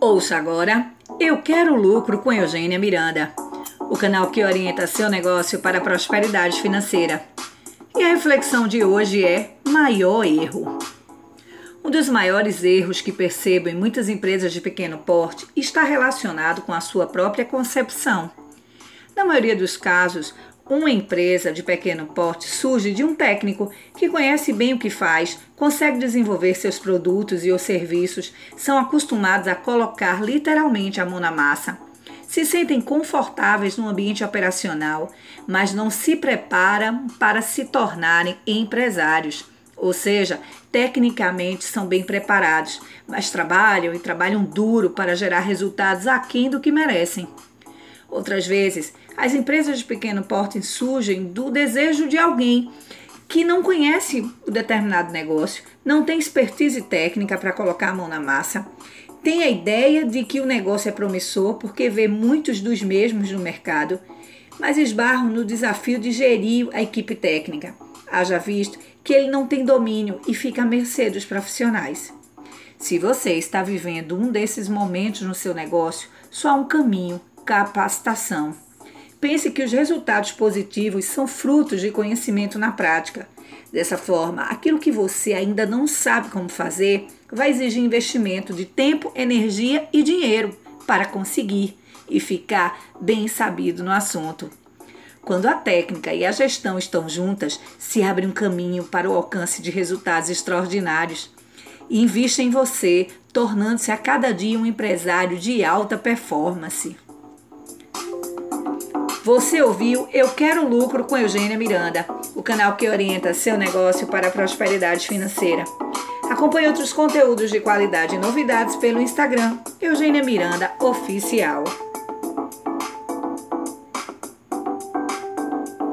Ouça agora Eu Quero Lucro com Eugênia Miranda, o canal que orienta seu negócio para a prosperidade financeira. E a reflexão de hoje é maior erro. Um dos maiores erros que percebo em muitas empresas de pequeno porte está relacionado com a sua própria concepção. Na maioria dos casos, uma empresa de pequeno porte surge de um técnico que conhece bem o que faz, consegue desenvolver seus produtos e os serviços, são acostumados a colocar literalmente a mão na massa. Se sentem confortáveis no ambiente operacional, mas não se preparam para se tornarem empresários. Ou seja, tecnicamente são bem preparados, mas trabalham e trabalham duro para gerar resultados aquém do que merecem. Outras vezes, as empresas de pequeno porte surgem do desejo de alguém que não conhece o determinado negócio, não tem expertise técnica para colocar a mão na massa, tem a ideia de que o negócio é promissor porque vê muitos dos mesmos no mercado, mas esbarram no desafio de gerir a equipe técnica. Haja visto que ele não tem domínio e fica à mercê dos profissionais. Se você está vivendo um desses momentos no seu negócio, só há um caminho: capacitação. Pense que os resultados positivos são frutos de conhecimento na prática. Dessa forma, aquilo que você ainda não sabe como fazer vai exigir investimento de tempo, energia e dinheiro para conseguir e ficar bem sabido no assunto. Quando a técnica e a gestão estão juntas, se abre um caminho para o alcance de resultados extraordinários. Invista em você, tornando-se a cada dia um empresário de alta performance. Você ouviu Eu Quero Lucro com Eugênia Miranda, o canal que orienta seu negócio para a prosperidade financeira. Acompanhe outros conteúdos de qualidade e novidades pelo Instagram Eugênia Miranda Oficial.